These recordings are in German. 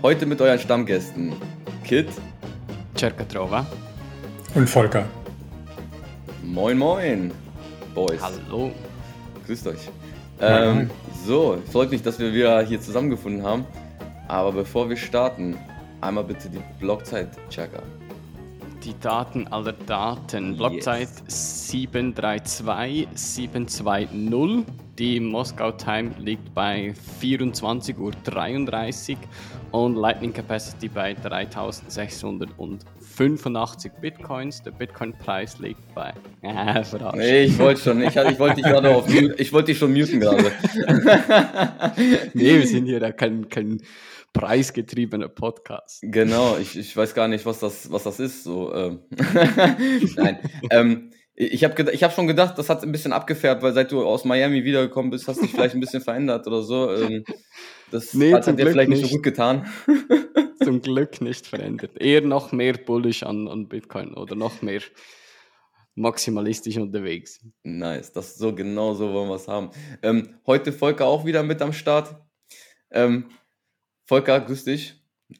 Heute mit euren Stammgästen Kit, Cercatrova. Und Volker. moin moin, Boys. Hallo. Grüßt euch. Ähm, so, freut mich, dass wir wieder hier zusammengefunden haben. Aber bevor wir starten, einmal bitte die Blockzeit, Checker. Die Daten aller Daten. Blockzeit 732720. Die Moskau Time liegt bei 24.33 Uhr und Lightning Capacity bei 3685 Bitcoins. Der Bitcoin-Preis liegt bei. Äh. Nee, ich wollte schon, ich, ich wollte dich gerade auf ich wollte dich schon muten gerade. Nee, wir sind hier ja kein, kein preisgetriebener Podcast. Genau, ich, ich weiß gar nicht, was das, was das ist. So, ähm. Nein. Ähm, ich habe ich hab schon gedacht, das hat ein bisschen abgefärbt, weil seit du aus Miami wiedergekommen bist, hast du dich vielleicht ein bisschen verändert oder so. Ähm, das Nee, hat, hat dir vielleicht nicht so gut getan. Zum Glück nicht verändert. Eher noch mehr bullish an, an Bitcoin oder noch mehr maximalistisch unterwegs. Nice, das so genau so wollen wir es haben. Ähm, heute Volker auch wieder mit am Start. Ähm, Volker, grüß dich.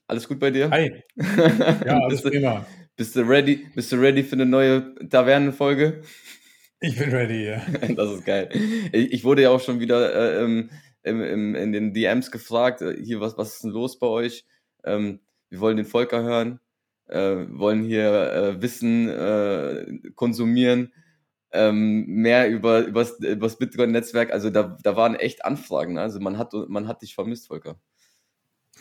Alles gut bei dir? Hi. Ja, alles bist, du, prima. bist du ready? Bist du ready für eine neue Tavernenfolge? Ich bin ready. Ja. Das ist geil. Ich, wurde ja auch schon wieder äh, im, im, im, in den DMs gefragt, äh, hier, was, was ist denn los bei euch? Ähm, wir wollen den Volker hören, äh, wollen hier äh, Wissen äh, konsumieren, ähm, mehr über übers, übers Bitcoin-Netzwerk. Also da, da waren echt Anfragen. Ne? Also man hat, man hat dich vermisst, Volker.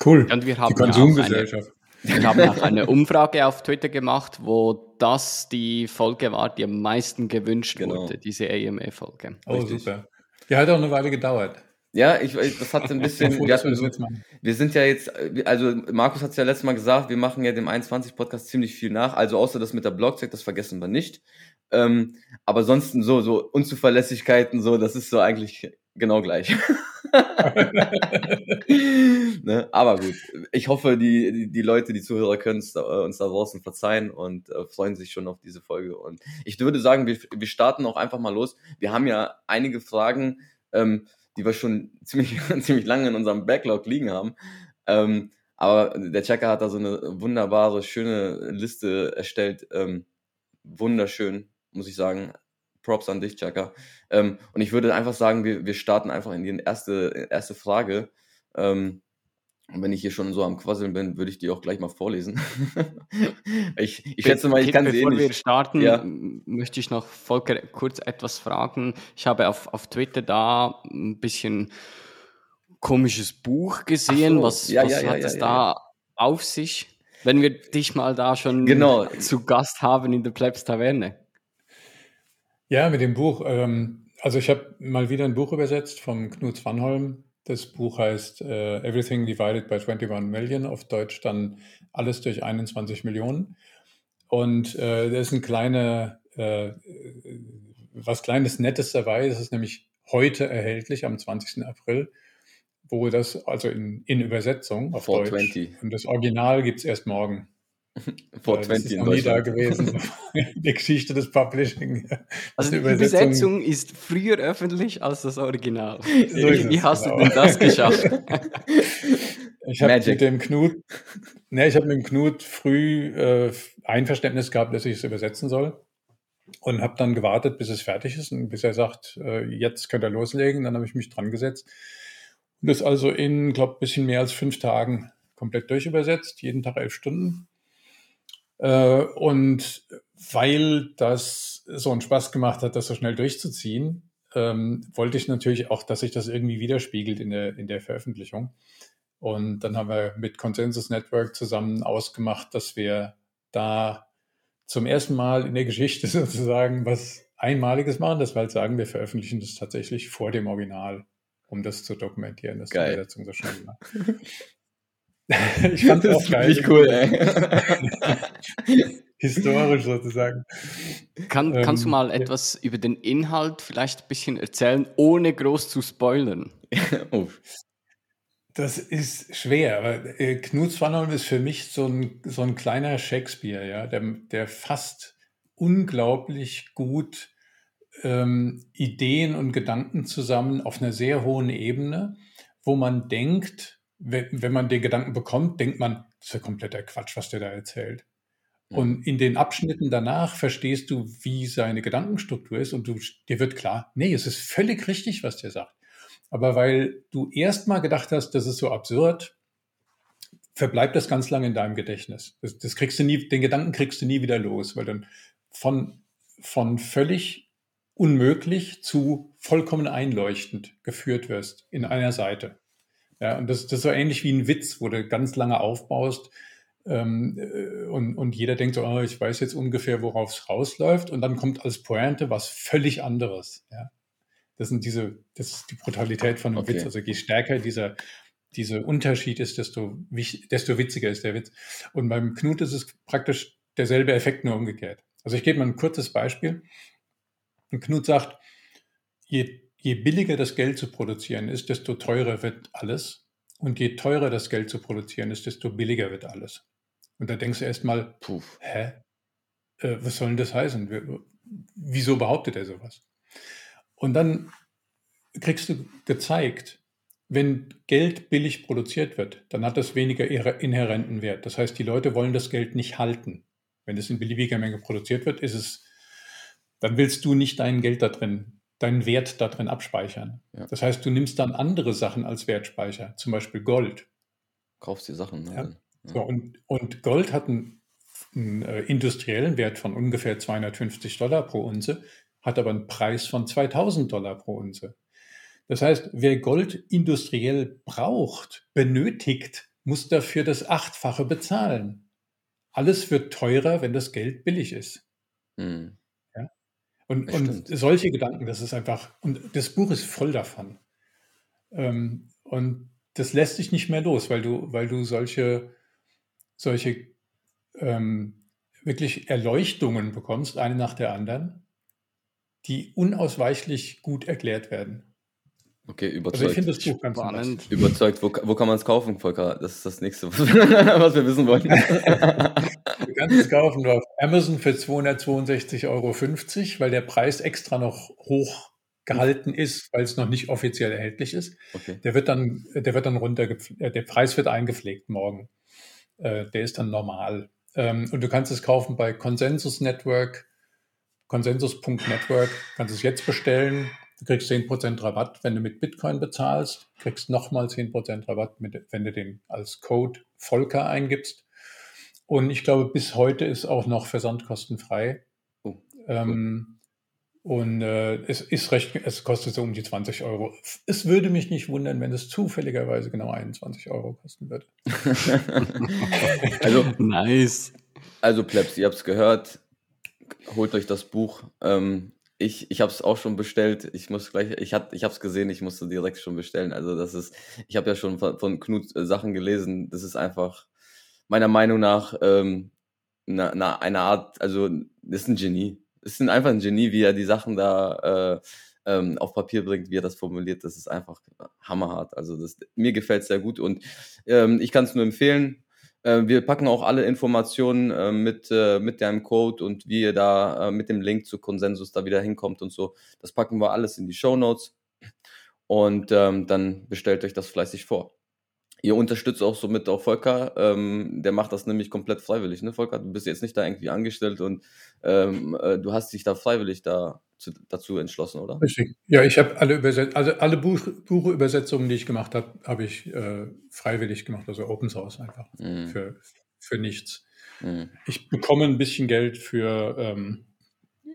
Cool. Und wir Die haben eine, Konsumgesellschaft. wir haben auch eine Umfrage auf Twitter gemacht, wo das die Folge war, die am meisten gewünscht Genau. wurde, diese AMA-Folge. Oh, Richtig. super. Die hat auch eine Weile gedauert. Ja, ich, das hat ein bisschen. Froh, wir, hatten wir sind ja jetzt, also Markus hat es ja letztes Mal gesagt, wir machen ja dem 21-Podcast ziemlich viel nach. Also außer das mit der Blockzeit, das vergessen wir nicht. Ähm, aber sonst so, so Unzuverlässigkeiten, so, das ist so eigentlich genau gleich. ne? Aber gut, ich hoffe, die, die, die Leute, die Zuhörer können es, äh, uns da draußen verzeihen und äh, freuen sich schon auf diese Folge. Und ich würde sagen, wir, wir starten auch einfach mal los. Wir haben ja einige Fragen, ähm, die wir schon ziemlich, ziemlich lange in unserem Backlog liegen haben. Ähm, aber der Checker hat da so eine wunderbare, schöne Liste erstellt. Ähm, wunderschön, muss ich sagen. Props an dich, Checker. Ähm, und ich würde einfach sagen, wir, wir starten einfach in die erste, erste Frage. Ähm, und wenn ich hier schon so am Quasseln bin, würde ich die auch gleich mal vorlesen. ich, ich schätze mal, ich kann sie eh Bevor wir nicht. starten, Ja. möchte ich noch Volker kurz etwas fragen. Ich habe auf, auf Twitter da ein bisschen komisches Buch gesehen. So. Was, Ja, was ja, hat es da auf sich? Wenn wir dich mal da schon Genau. zu Gast haben in der Plebs Taverne. Ja, mit dem Buch. Ähm, also ich habe mal wieder ein Buch übersetzt vom Knut Svanholm. Das Buch heißt äh, Everything Divided by 21 Million, auf Deutsch dann Alles durch 21 Millionen. Und äh, da ist ein kleiner, äh, was kleines Nettes dabei. Es ist nämlich heute erhältlich, am 20. April, wo das, also in, in Übersetzung auf 420. Deutsch. Und das Original gibt's erst morgen. Vor Äh, das 20 ist in nie da gewesen. Die Geschichte des Publishing. Also die Übersetzung, ist früher öffentlich als das Original. So Wie, hast genau. du denn das geschafft? Ich habe mit dem Knut, ne, ich habe mit dem Knut früh äh, Einverständnis gehabt, dass ich es übersetzen soll und habe dann gewartet, bis es fertig ist und bis er sagt, äh, jetzt könnt ihr loslegen. Dann habe ich mich dran gesetzt und das also in, glaube bisschen mehr als fünf Tagen komplett durchübersetzt, jeden Tag elf Stunden. Äh, und weil das so einen Spaß gemacht hat, das so schnell durchzuziehen, ähm, wollte ich natürlich auch, dass sich das irgendwie widerspiegelt in der, in der Veröffentlichung. Und dann haben wir mit Consensus Network zusammen ausgemacht, dass wir da zum ersten Mal in der Geschichte sozusagen was Einmaliges machen, dass wir halt sagen, wir veröffentlichen das tatsächlich vor dem Original, um das zu dokumentieren, dass Geil. die Übersetzung so schnell war. ich fand es auch geil. Wirklich cool, ey. Historisch sozusagen. Kann, kannst du Ähm, mal ja. etwas über den Inhalt vielleicht ein bisschen erzählen, ohne groß zu spoilern? oh, Das ist schwer, aber äh, Knut Swanholm ist für mich so ein, so ein kleiner Shakespeare, ja, der, der fasst unglaublich gut ähm, Ideen und Gedanken zusammen auf einer sehr hohen Ebene, wo man denkt, wenn, wenn man den Gedanken bekommt, denkt man, das ist ja kompletter Quatsch, was der da erzählt. Und in den Abschnitten danach verstehst du, wie seine Gedankenstruktur ist und du, dir wird klar, nee, es ist völlig richtig, was der sagt. Aber weil du erst mal gedacht hast, das ist so absurd, verbleibt das ganz lange in deinem Gedächtnis. Das, das kriegst du nie, den Gedanken kriegst du nie wieder los, weil dann von, von völlig unmöglich zu vollkommen einleuchtend geführt wirst in einer Seite. Ja, und das, das ist so ähnlich wie ein Witz, wo du ganz lange aufbaust ähm, äh, und, und jeder denkt so, oh, ich weiß jetzt ungefähr, worauf es rausläuft und dann kommt als Pointe was völlig anderes. Ja. Das sind diese, das ist die Brutalität von einem Okay. Witz. Also je stärker dieser, dieser Unterschied ist, desto, wich- desto witziger ist der Witz. Und beim Knut ist es praktisch derselbe Effekt, nur umgekehrt. Also ich gebe mal ein kurzes Beispiel. Und Knut sagt, je, je billiger das Geld zu produzieren ist, desto teurer wird alles. Und je teurer das Geld zu produzieren ist, desto billiger wird alles. Und da denkst du erstmal, puh. hä? Äh, was soll denn das heißen? Wer- Wieso behauptet er sowas? Und dann kriegst du gezeigt, wenn Geld billig produziert wird, dann hat das weniger inhärenten Wert. Das heißt, die Leute wollen das Geld nicht halten. Wenn es in beliebiger Menge produziert wird, ist es, dann willst du nicht dein Geld da drin, deinen Wert da drin abspeichern. Ja. Das heißt, du nimmst dann andere Sachen als Wertspeicher, zum Beispiel Gold. Kaufst die Sachen. Ne? Ja. So, und, und Gold hat einen, einen äh, industriellen Wert von ungefähr 250 Dollar pro Unze, hat aber einen Preis von 2000 Dollar pro Unze. Das heißt, wer Gold industriell braucht, benötigt, muss dafür das Achtfache bezahlen. Alles wird teurer, wenn das Geld billig ist. Hm. Und, und solche Gedanken, das ist einfach, und das Buch ist voll davon. Ähm, und das lässt sich nicht mehr los, weil du, weil du solche, solche ähm, wirklich Erleuchtungen bekommst, eine nach der anderen, die unausweichlich gut erklärt werden. Okay, Also ich überzeugt. finde das Buch ganz Spannend. Überzeugt. Wo, wo kann man es kaufen, Volker? Das ist das nächste, was wir wissen wollen. Du kannst es kaufen auf Amazon für 262,50 Euro, weil der Preis extra noch hoch gehalten ist, weil es noch nicht offiziell erhältlich ist. okay. Der wird dann, der wird dann runtergepflegt, der Preis wird eingepflegt morgen. Äh, der ist dann normal. Ähm, und du kannst es kaufen bei Consensus Network, consensus.network, kannst es jetzt bestellen. Du kriegst 10% Rabatt, wenn du mit Bitcoin bezahlst, kriegst nochmal 10% Rabatt, mit, wenn du den als Code Volker eingibst. Und ich glaube, bis heute ist auch noch versandkostenfrei. Oh, ähm, und äh, es ist recht, es kostet so um die 20 Euro. Es würde mich nicht wundern, wenn es zufälligerweise genau 21 Euro kosten würde. also, Nice. also Plebs, ihr habt es gehört. Holt euch das Buch. Ähm, ich ich habe es auch schon bestellt. Ich muss gleich, ich hab, ich habe es gesehen. Ich musste direkt schon bestellen. Also das ist, ich habe ja schon von, von Knut äh, Sachen gelesen. Das ist einfach meiner Meinung nach ähm, na, na, eine Art, also das ist ein Genie. Das ist ein, einfach ein Genie, wie er die Sachen da äh, ähm, auf Papier bringt, wie er das formuliert. Das ist einfach hammerhart. Also das, mir gefällt es sehr gut und ähm, ich kann es nur empfehlen. Äh, wir packen auch alle Informationen äh, mit, äh, mit deinem Code und wie ihr da mit dem Link zu Konsensus da wieder hinkommt und so. Das packen wir alles in die Show Notes und ähm, dann bestellt euch das fleißig vor. Ihr unterstützt auch somit auch Volker, ähm, der macht das nämlich komplett freiwillig, ne Volker? Du bist jetzt nicht da irgendwie angestellt und ähm, äh, du hast dich da freiwillig da zu, dazu entschlossen, oder? Richtig. Ja, ich habe alle Überset also alle Buch Buchübersetzungen, die ich gemacht habe, habe ich äh, freiwillig gemacht, also Open Source einfach Mhm. für, für nichts. Mhm. Ich bekomme ein bisschen Geld für ähm,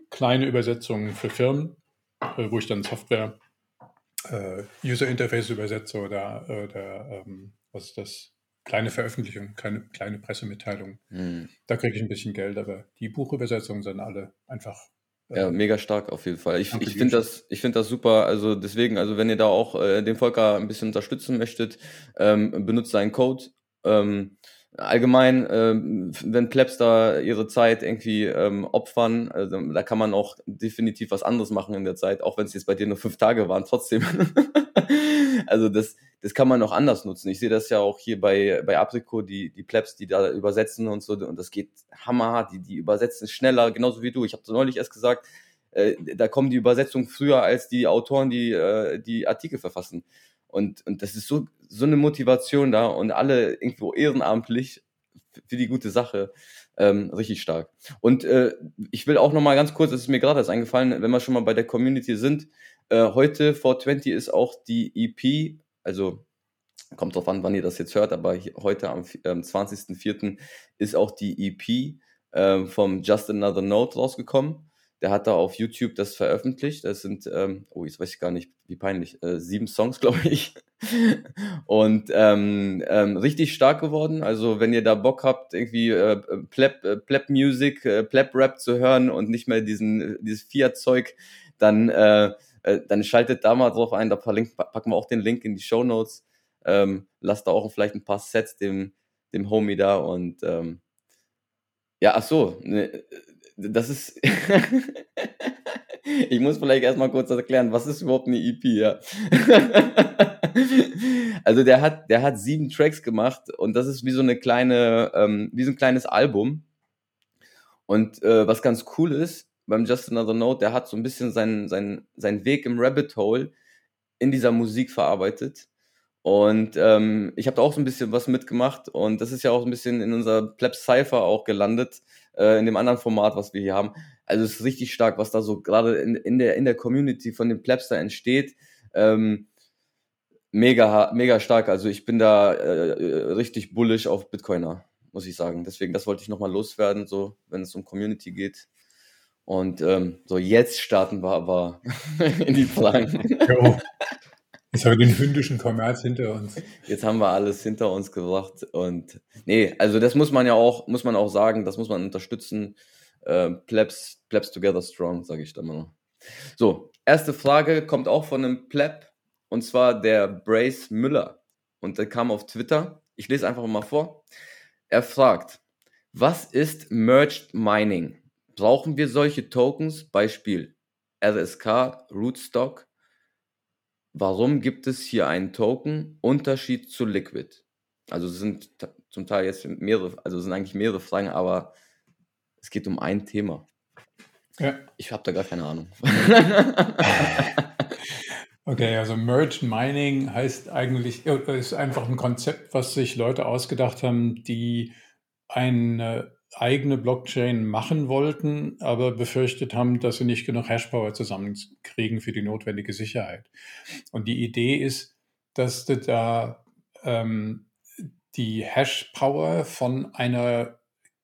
kleine Übersetzungen für Firmen, äh, wo ich dann Software, äh, User Interface übersetze oder, oder ähm, was ist das? Kleine Veröffentlichung, kleine, kleine Pressemitteilung. Mhm. Da kriege ich ein bisschen Geld, aber die Buchübersetzungen sind alle einfach. Ja, mega stark auf jeden Fall. Ich, Danke ich finde das, ich finde das super. Also deswegen, also wenn ihr da auch äh, den Volker ein bisschen unterstützen möchtet, ähm, benutzt seinen Code Ähm, allgemein, ähm, wenn Plebs da ihre Zeit irgendwie ähm, opfern, also, da kann man auch definitiv was anderes machen in der Zeit, auch wenn es jetzt bei dir nur fünf Tage waren, trotzdem. also das, das kann man auch anders nutzen. Ich sehe das ja auch hier bei, bei Aprico, die, die Plebs, die da übersetzen und so, und das geht hammerhart, die, die übersetzen schneller, genauso wie du. Ich habe neulich erst gesagt, äh, da kommen die Übersetzungen früher als die Autoren, die äh, die Artikel verfassen. Und, und das ist so, so eine Motivation da und alle irgendwo ehrenamtlich für die gute Sache. Ähm, richtig stark. Und äh, ich will auch noch mal ganz kurz, das ist mir gerade erst eingefallen, wenn wir schon mal bei der Community sind, äh, heute 420 ist auch die EP, also kommt drauf an, wann ihr das jetzt hört, aber heute am ähm, 20.04. ist auch die EP äh, vom Just Another Note rausgekommen. Der hat da auf YouTube das veröffentlicht. Das sind, ähm, oh, jetzt weiß ich gar nicht, wie peinlich, äh, sieben Songs, glaube ich. Und ähm, ähm, richtig stark geworden. Also wenn ihr da Bock habt, irgendwie äh, Pleb, äh, Pleb Music, äh, Pleb Rap zu hören und nicht mehr diesen dieses Fiat-Zeug, dann äh, äh, dann schaltet da mal drauf ein. Da packen wir auch den Link in die Show Notes. Ähm, lasst da auch vielleicht ein paar Sets dem dem Homie da und ähm, ja, ach so, ne, das ist. ich muss vielleicht erstmal kurz erklären, was ist überhaupt eine EP, ja. also der hat, der hat sieben Tracks gemacht und das ist wie so eine kleine, ähm, wie so ein kleines Album. Und äh, was ganz cool ist, beim Just Another Note, der hat so ein bisschen seinen, seinen, seinen Weg im Rabbit Hole in dieser Musik verarbeitet. Und ähm, ich habe da auch so ein bisschen was mitgemacht und das ist ja auch ein bisschen in unserer Plebs Cypher auch gelandet äh, in dem anderen Format, was wir hier haben. Also es ist richtig stark, was da so gerade in, in, der, in der Community von den Plebs da entsteht. Ähm, mega, mega stark. Also ich bin da äh, richtig bullish auf Bitcoiner, muss ich sagen. Deswegen, das wollte ich nochmal loswerden, so wenn es um Community geht. Und ähm, so jetzt starten wir aber in die Fragen. Jetzt haben wir den hündischen Kommerz hinter uns. Jetzt haben wir alles hinter uns gebracht und nee, also das muss man ja auch, muss man auch sagen, das muss man unterstützen. Äh, Plebs, Plebs together strong, sage ich da mal noch. So, erste Frage kommt auch von einem Pleb und zwar der Brace Müller und der kam auf Twitter. Ich lese einfach mal vor. Er fragt, was ist Merged Mining? Brauchen wir solche Tokens? Beispiel RSK, Rootstock, Warum gibt es hier einen Token? Unterschied zu Liquid. Also es sind zum Teil jetzt mehrere, also es sind eigentlich mehrere Fragen, aber es geht um ein Thema. Ja. Ich habe da gar keine Ahnung. okay, also Merge Mining heißt eigentlich, ist einfach ein Konzept, was sich Leute ausgedacht haben, die eine eigene Blockchain machen wollten, aber befürchtet haben, dass sie nicht genug Hashpower zusammenkriegen für die notwendige Sicherheit. Und die Idee ist, dass du da ähm, die Hashpower von einer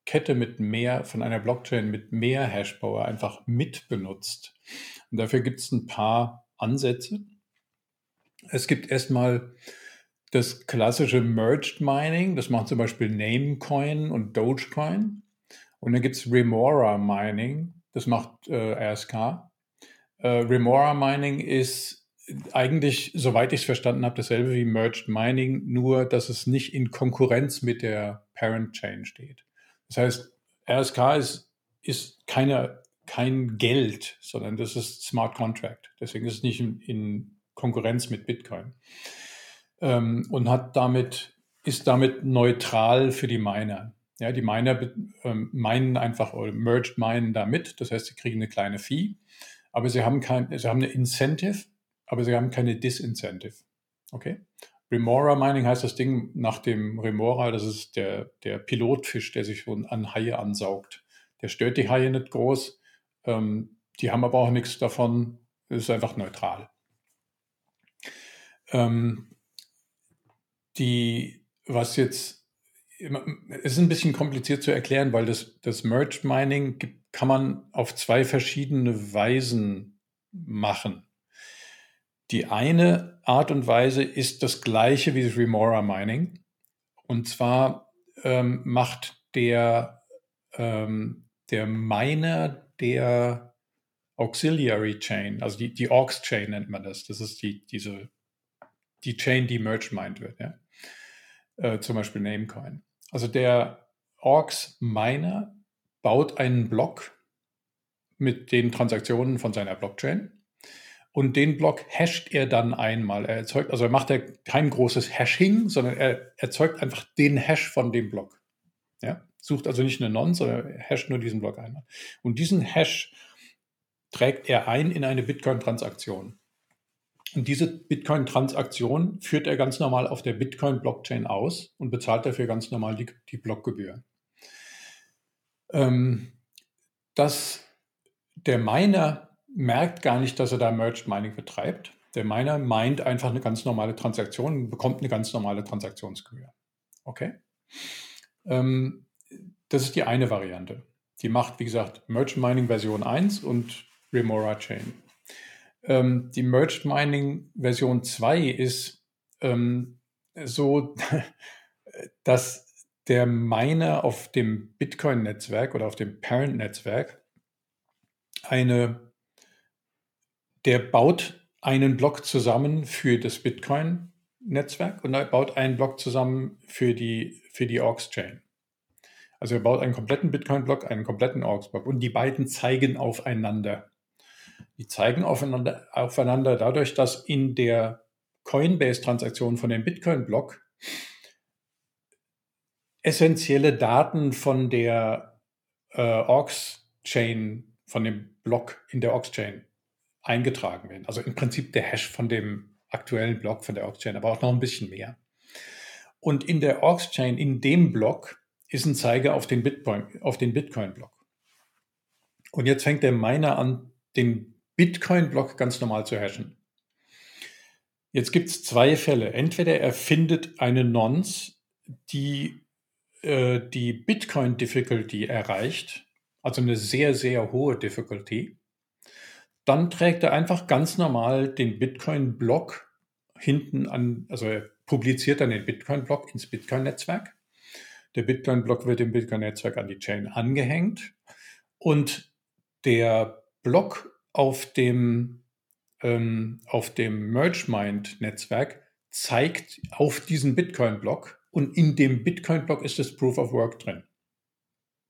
Kette mit mehr, von einer Blockchain mit mehr Hashpower einfach mitbenutzt. Und dafür gibt es ein paar Ansätze. Es gibt erstmal das klassische Merged Mining, das machen zum Beispiel Namecoin und Dogecoin. Und dann gibt es Remora Mining, das macht äh, RSK. Äh, Remora Mining ist eigentlich, soweit ich es verstanden habe, dasselbe wie Merged Mining, nur dass es nicht in Konkurrenz mit der Parent Chain steht. Das heißt, RSK ist, ist keine, kein Geld, sondern das ist Smart Contract. Deswegen ist es nicht in, in Konkurrenz mit Bitcoin ähm, und hat damit, ist damit neutral für die Miner. Ja, die Miner ähm, meinen einfach oder merged meinen damit. Das heißt, sie kriegen eine kleine Fee, aber sie haben kein, sie haben eine Incentive, aber sie haben keine Disincentive. Okay? Remora Mining heißt das Ding nach dem Remora, das ist der, der Pilotfisch, der sich an Haie ansaugt. Der stört die Haie nicht groß, ähm, die haben aber auch nichts davon, ist einfach neutral. Ähm, die, was jetzt, ist ein bisschen kompliziert zu erklären, weil das, das Merge Mining kann man auf zwei verschiedene Weisen machen. Die eine Art und Weise ist das gleiche wie das Remora Mining. Und zwar ähm, macht der, ähm, der Miner der Auxiliary Chain, also die, die Aux Chain nennt man das. Das ist die, diese, die Chain, die Merge mined wird. Ja äh, zum Beispiel Namecoin. Also der Orcs Miner baut einen Block mit den Transaktionen von seiner Blockchain und den Block hasht er dann einmal. Er erzeugt, also er macht er kein großes Hashing, sondern er erzeugt einfach den Hash von dem Block. Ja? Sucht also nicht eine Non, sondern er hasht nur diesen Block einmal. Und diesen Hash trägt er ein in eine Bitcoin-Transaktion. Und diese Bitcoin-Transaktion führt er ganz normal auf der Bitcoin-Blockchain aus und bezahlt dafür ganz normal die, die Blockgebühr. Ähm, dass der Miner merkt gar nicht, dass er da Merged Mining betreibt. Der Miner meint einfach eine ganz normale Transaktion und bekommt eine ganz normale Transaktionsgebühr. Okay? Ähm, das ist die eine Variante. Die macht, wie gesagt, Merged Mining Version 1 und Remora Chain. Ähm, die Merged Mining Version 2 ist ähm, so, dass der Miner auf dem Bitcoin-Netzwerk oder auf dem Parent-Netzwerk eine, der baut einen Block zusammen für das Bitcoin-Netzwerk und er baut einen Block zusammen für die, für die Orgs-Chain. Also er baut einen kompletten Bitcoin-Block, einen kompletten Orgs-Block und die beiden zeigen aufeinander. Die zeigen aufeinander, aufeinander dadurch, dass in der Coinbase-Transaktion von dem Bitcoin-Block essentielle Daten von der äh, Orgs-Chain, von dem Block in der Orgs-Chain eingetragen werden. Also im Prinzip der Hash von dem aktuellen Block von der Orgs-Chain, aber auch noch ein bisschen mehr. Und in der Orgs-Chain, in dem Block, ist ein Zeiger auf den Bitcoin, Bitcoin-Block. Und jetzt fängt der Miner an, den Bitcoin-Block ganz normal zu hashen. Jetzt gibt es zwei Fälle. Entweder er findet eine Nonce, die äh, die Bitcoin-Difficulty erreicht, also eine sehr, sehr hohe Difficulty, dann trägt er einfach ganz normal den Bitcoin-Block hinten an, also er publiziert dann den Bitcoin-Block ins Bitcoin-Netzwerk. Der Bitcoin-Block wird im Bitcoin-Netzwerk an die Chain angehängt und der Block auf dem, ähm, auf dem MergeMind-Netzwerk zeigt auf diesen Bitcoin-Block und in dem Bitcoin-Block ist das Proof of Work drin.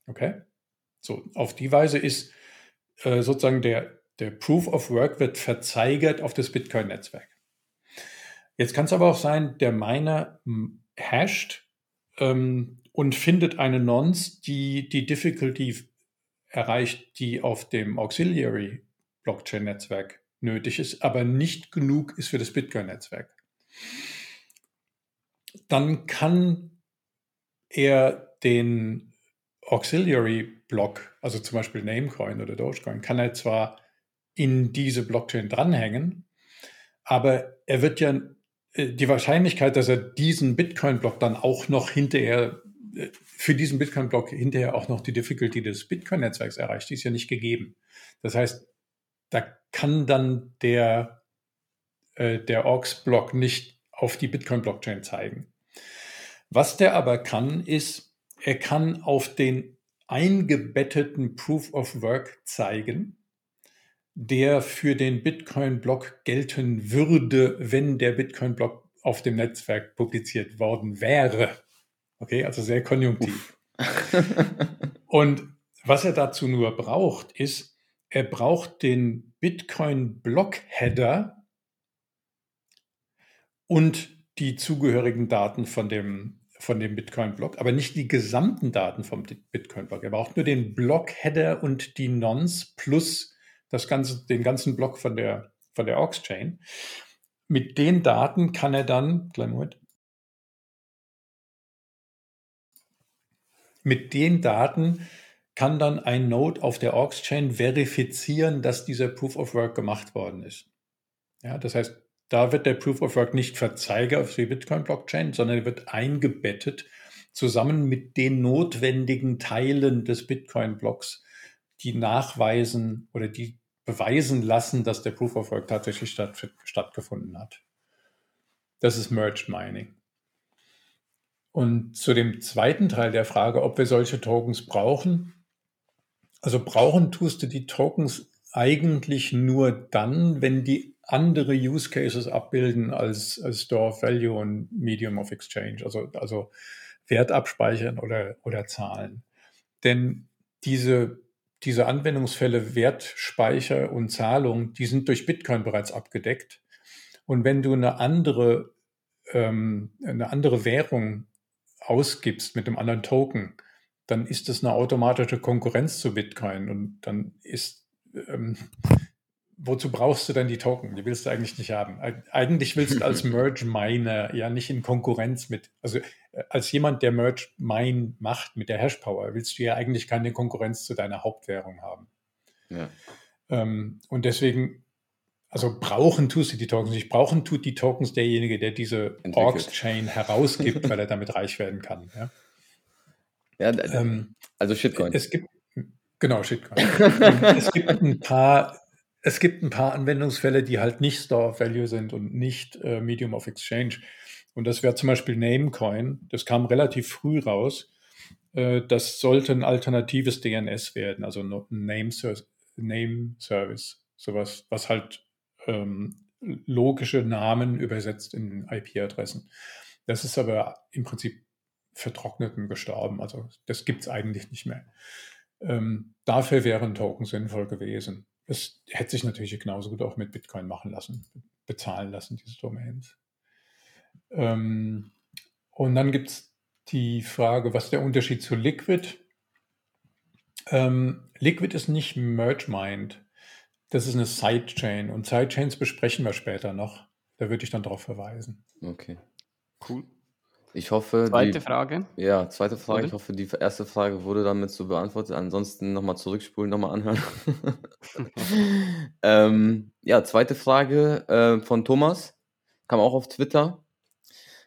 Okay? So, auf die Weise ist äh, sozusagen der, der Proof of Work wird verzeigert auf das Bitcoin-Netzwerk. Jetzt kann es aber auch sein, der Miner hasht ähm, und findet eine Nonce, die die Difficulty erreicht, die auf dem Auxiliary Blockchain-Netzwerk nötig ist, aber nicht genug ist für das Bitcoin-Netzwerk. Dann kann er den Auxiliary-Block, also zum Beispiel Namecoin oder Dogecoin, kann er zwar in diese Blockchain dranhängen, aber er wird ja äh, die Wahrscheinlichkeit, dass er diesen Bitcoin-Block dann auch noch hinterher, äh, für diesen Bitcoin-Block hinterher auch noch die Difficulty des Bitcoin-Netzwerks erreicht, die ist ja nicht gegeben. Das heißt, da kann dann der, äh, der Orgs-Block nicht auf die Bitcoin-Blockchain zeigen. Was der aber kann, ist, er kann auf den eingebetteten Proof of Work zeigen, der für den Bitcoin-Block gelten würde, wenn der Bitcoin-Block auf dem Netzwerk publiziert worden wäre. Okay, also sehr konjunktiv. Und was er dazu nur braucht, ist, er braucht den Bitcoin-Block-Header und die zugehörigen Daten von dem, von dem Bitcoin-Block, aber nicht die gesamten Daten vom Bitcoin-Block. Er braucht nur den Block-Header und die Nonce plus das ganze, den ganzen Block von der, von der Aux-Chain. Mit den Daten kann er dann, kleinen Moment, mit den Daten kann dann ein Node auf der Orgs-Chain verifizieren, dass dieser Proof of Work gemacht worden ist. Ja, das heißt, da wird der Proof of Work nicht verzeigert auf die Bitcoin-Blockchain, sondern wird eingebettet zusammen mit den notwendigen Teilen des Bitcoin-Blocks, die nachweisen oder die beweisen lassen, dass der Proof of Work tatsächlich statt, stattgefunden hat. Das ist Merged Mining. Und zu dem zweiten Teil der Frage, ob wir solche Tokens brauchen, also brauchen tust du die Tokens eigentlich nur dann, wenn die andere Use Cases abbilden als, als Store of Value und Medium of Exchange, also, also Wert abspeichern oder, oder Zahlen. Denn diese, diese Anwendungsfälle Wertspeicher und Zahlung, die sind durch Bitcoin bereits abgedeckt. Und wenn du eine andere, ähm, eine andere Währung ausgibst mit einem anderen Token, dann ist das eine automatische Konkurrenz zu Bitcoin und dann ist ähm, wozu brauchst du denn die Token? Die willst du eigentlich nicht haben. Eigentlich willst du als Merge Miner ja nicht in Konkurrenz mit, also äh, als jemand, der Merge Mine macht mit der Hashpower, willst du ja eigentlich keine Konkurrenz zu deiner Hauptwährung haben. Ja. Ähm, und deswegen, also brauchen tust du die Tokens nicht. Brauchen tut die Tokens derjenige, der diese Orgs-Chain herausgibt, weil er damit reich werden kann. Ja, ja ähm, also Shitcoin. Es gibt, genau, Shitcoin. es gibt ein paar es gibt ein paar Anwendungsfälle, die halt nicht Store of Value sind und nicht äh, Medium of Exchange. Und das wäre zum Beispiel Namecoin. Das kam relativ früh raus. Äh, das sollte ein alternatives DNS werden, also ein Name, Name Service. Sowas, was halt ähm, logische Namen übersetzt in IP-Adressen. Das ist aber im Prinzip vertrocknet und gestorben. Also das gibt es eigentlich nicht mehr. Ähm, dafür wären Token sinnvoll gewesen. Es hätte sich natürlich genauso gut auch mit Bitcoin machen lassen, bezahlen lassen, diese Domains. Ähm, und dann gibt es die Frage, was ist der Unterschied zu Liquid? Ähm, Liquid ist nicht Merge Mind. Das ist eine Sidechain. Und Sidechains besprechen wir später noch. Da würde ich dann darauf verweisen. Okay. Cool. Ich hoffe. Zweite die, Frage. Ja, zweite Frage. Oder? Ich hoffe, die erste Frage wurde damit so beantwortet. Ansonsten nochmal zurückspulen, nochmal anhören. ähm, ja, zweite Frage äh, von Thomas. Kam auch auf Twitter.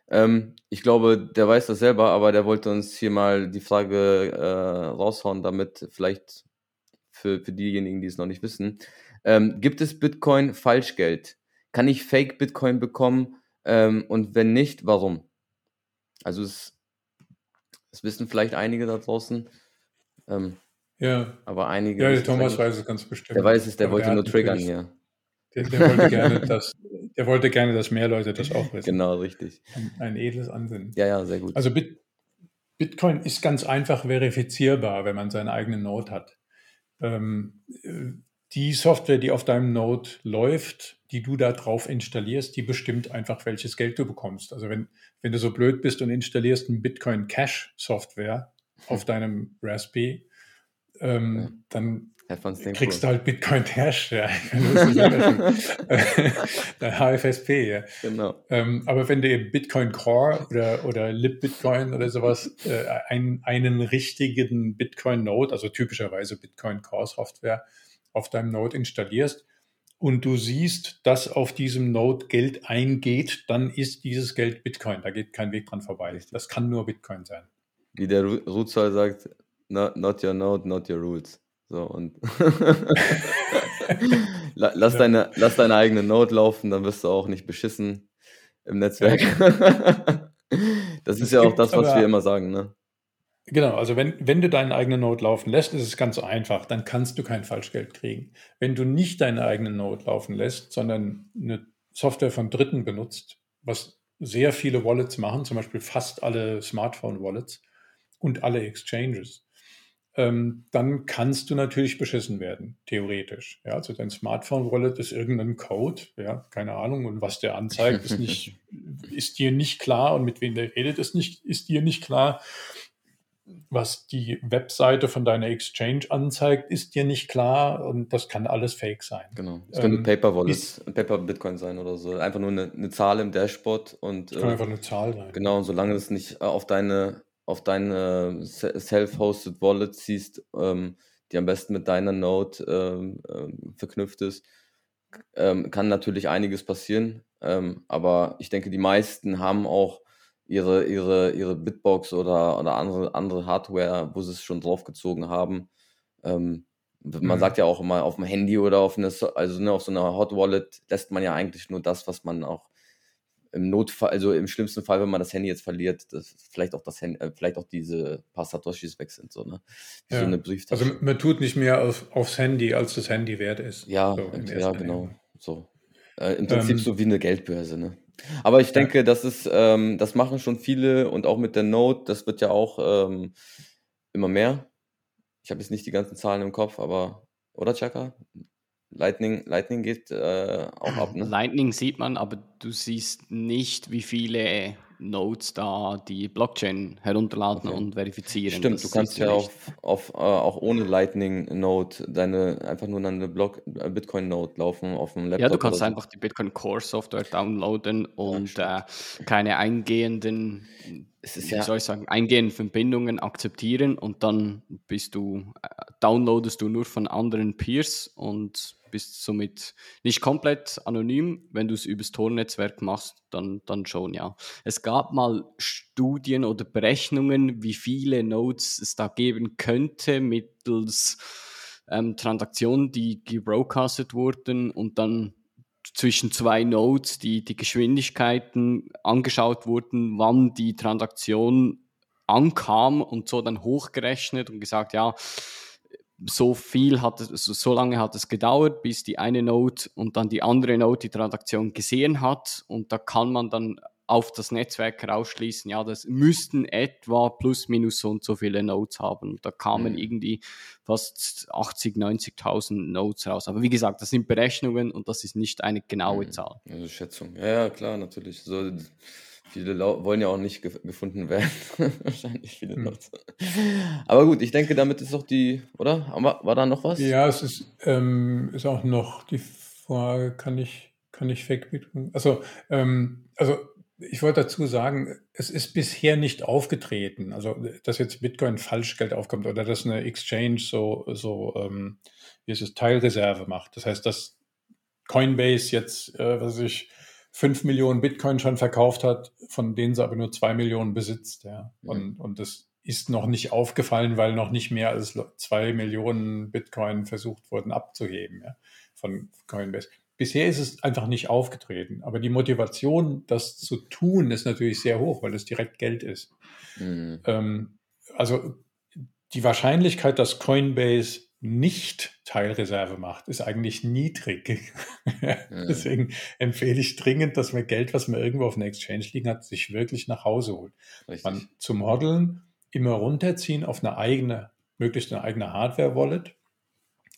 Ähm, ich glaube, der weiß das selber, aber der wollte uns hier mal die Frage äh, raushauen, damit vielleicht für, für diejenigen, die es noch nicht wissen. Ähm, gibt es Bitcoin Falschgeld? Kann ich Fake Bitcoin bekommen? Ähm, und wenn nicht, warum? Also es, es wissen vielleicht einige da draußen. Ähm, ja. Aber einige. Ja, der Thomas weiß es ganz bestimmt. Der weiß es, der aber wollte der nur triggern hier. Der, der, wollte gerne, dass, der wollte gerne, dass mehr Leute das auch wissen. Genau, richtig. Ein, ein edles Ansinnen. Ja, ja, sehr gut. Also Bit, Bitcoin ist ganz einfach verifizierbar, wenn man seinen eigenen Node hat. Ähm, die Software, die auf deinem Node läuft, die du da drauf installierst, die bestimmt einfach, welches Geld du bekommst. Also wenn, wenn du so blöd bist und installierst ein Bitcoin Cash Software auf deinem Raspberry, ähm, dann kriegst du halt Bitcoin Cash, ja. HFSP, ja. Genau. Ähm, aber wenn du eben Bitcoin Core oder, oder LibBitcoin oder sowas, äh, ein, einen richtigen Bitcoin Node, also typischerweise Bitcoin Core Software, auf deinem Node installierst und du siehst, dass auf diesem Node Geld eingeht, dann ist dieses Geld Bitcoin. Da geht kein Weg dran vorbei. Das kann nur Bitcoin sein. Wie der Rutsal sagt, not, not your node, not your rules. So und lass, deine, lass deine eigene Node laufen, dann wirst du auch nicht beschissen im Netzwerk. das ist ja auch das, was wir immer sagen, ne? Genau, also wenn, wenn du deinen eigenen Node laufen lässt, ist es ganz einfach, dann kannst du kein Falschgeld kriegen. Wenn du nicht deinen eigenen Node laufen lässt, sondern eine Software von Dritten benutzt, was sehr viele Wallets machen, zum Beispiel fast alle Smartphone-Wallets und alle Exchanges, ähm, dann kannst du natürlich beschissen werden, theoretisch. Ja, also dein Smartphone-Wallet ist irgendein Code, ja, keine Ahnung, und was der anzeigt, ist, nicht, ist dir nicht klar und mit wem der redet, ist, nicht, ist dir nicht klar was die Webseite von deiner Exchange anzeigt, ist dir nicht klar und das kann alles Fake sein. Genau. Es ähm, könnte Paper Wallet, Paper Bitcoin sein oder so. Einfach nur eine, eine Zahl im Dashboard und. Kann äh, einfach eine Zahl sein. Genau, und solange es nicht auf deine, auf deine self-hosted Wallet siehst, ähm, die am besten mit deiner Node ähm, ähm, verknüpft ist, ähm, kann natürlich einiges passieren. Ähm, aber ich denke, die meisten haben auch ihre, ihre, ihre Bitbox oder, oder andere, andere Hardware, wo sie es schon draufgezogen haben. Ähm, man mhm. sagt ja auch immer auf dem Handy oder auf, eine, also, ne, auf so einer Hot Wallet lässt man ja eigentlich nur das, was man auch im Notfall, also im schlimmsten Fall, wenn man das Handy jetzt verliert, vielleicht auch das Handy, äh, vielleicht auch diese paar Satoshis weg sind, so, ne? Ja. so eine Brieftasche. Also man tut nicht mehr auf, aufs Handy, als das Handy wert ist. Ja, so ja, genau. So. Äh, Im Prinzip Ähm, so wie eine Geldbörse, ne? Aber ich denke, das ist, ähm, das machen schon viele und auch mit der Note, das wird ja auch ähm, immer mehr. Ich habe jetzt nicht die ganzen Zahlen im Kopf, aber, oder Chaka? Lightning, Lightning geht äh, auch ab, ne? Lightning sieht man, aber du siehst nicht, wie viele Nodes da die Blockchain herunterladen Okay. und verifizieren. Stimmt, Das du kannst ja auf, auf, äh, auch ohne Lightning Node deine, einfach nur eine Block, äh, Bitcoin Node laufen auf dem Laptop. Ja, du kannst so. einfach die Bitcoin Core Software downloaden und äh, keine eingehenden, Es ist wie ja, soll ich sagen, eingehenden Verbindungen akzeptieren und dann bist du, äh, downloadest du nur von anderen Peers und bist somit nicht komplett anonym. Wenn du es übers Tor-Netzwerk machst, dann, dann schon, ja. Es gab mal Studien oder Berechnungen, wie viele Nodes es da geben könnte mittels ähm, Transaktionen, die gebroadcastet wurden und dann zwischen zwei Nodes die, die Geschwindigkeiten angeschaut wurden, wann die Transaktion ankam und so dann hochgerechnet und gesagt, ja, so viel hat es, so lange hat es gedauert, bis die eine Node und dann die andere Node die Transaktion gesehen hat und da kann man dann auf das Netzwerk herausschließen, ja, das müssten etwa plus minus so und so viele Nodes haben. Da kamen Mhm. irgendwie fast 80, 90.000 Nodes raus. Aber wie gesagt, das sind Berechnungen und das ist nicht eine genaue Mhm. Zahl. also Schätzung. Ja, ja, klar, natürlich. So, viele wollen ja auch nicht gef gefunden werden. Wahrscheinlich viele Hm. Leute. Aber gut, ich denke, damit ist doch die, oder? Wir- War da noch was? Ja, es ist, ähm, ist auch noch die Frage, kann ich, kann ich Fake Bitcoin? Also, ähm, also ich wollte dazu sagen, es ist bisher nicht aufgetreten, also dass jetzt Bitcoin Falschgeld aufkommt oder dass eine Exchange so, so ähm, wie ist es, Teilreserve macht. Das heißt, dass Coinbase jetzt, äh, was weiß ich, 5 Millionen Bitcoin schon verkauft hat, von denen sie aber nur 2 Millionen besitzt. Ja. Und, und das ist noch nicht aufgefallen, weil noch nicht mehr als 2 Millionen Bitcoin versucht wurden abzuheben ja, von Coinbase. Bisher ist es einfach nicht aufgetreten. Aber die Motivation, das zu tun, ist natürlich sehr hoch, weil es direkt Geld ist. Mhm. Ähm, also die Wahrscheinlichkeit, dass Coinbase nicht Teilreserve macht, ist eigentlich niedrig. Deswegen empfehle ich dringend, dass man Geld, was man irgendwo auf einer Exchange liegen hat, sich wirklich nach Hause holt. Richtig. Man zum Hodeln immer runterziehen auf eine eigene, möglichst eine eigene Hardware-Wallet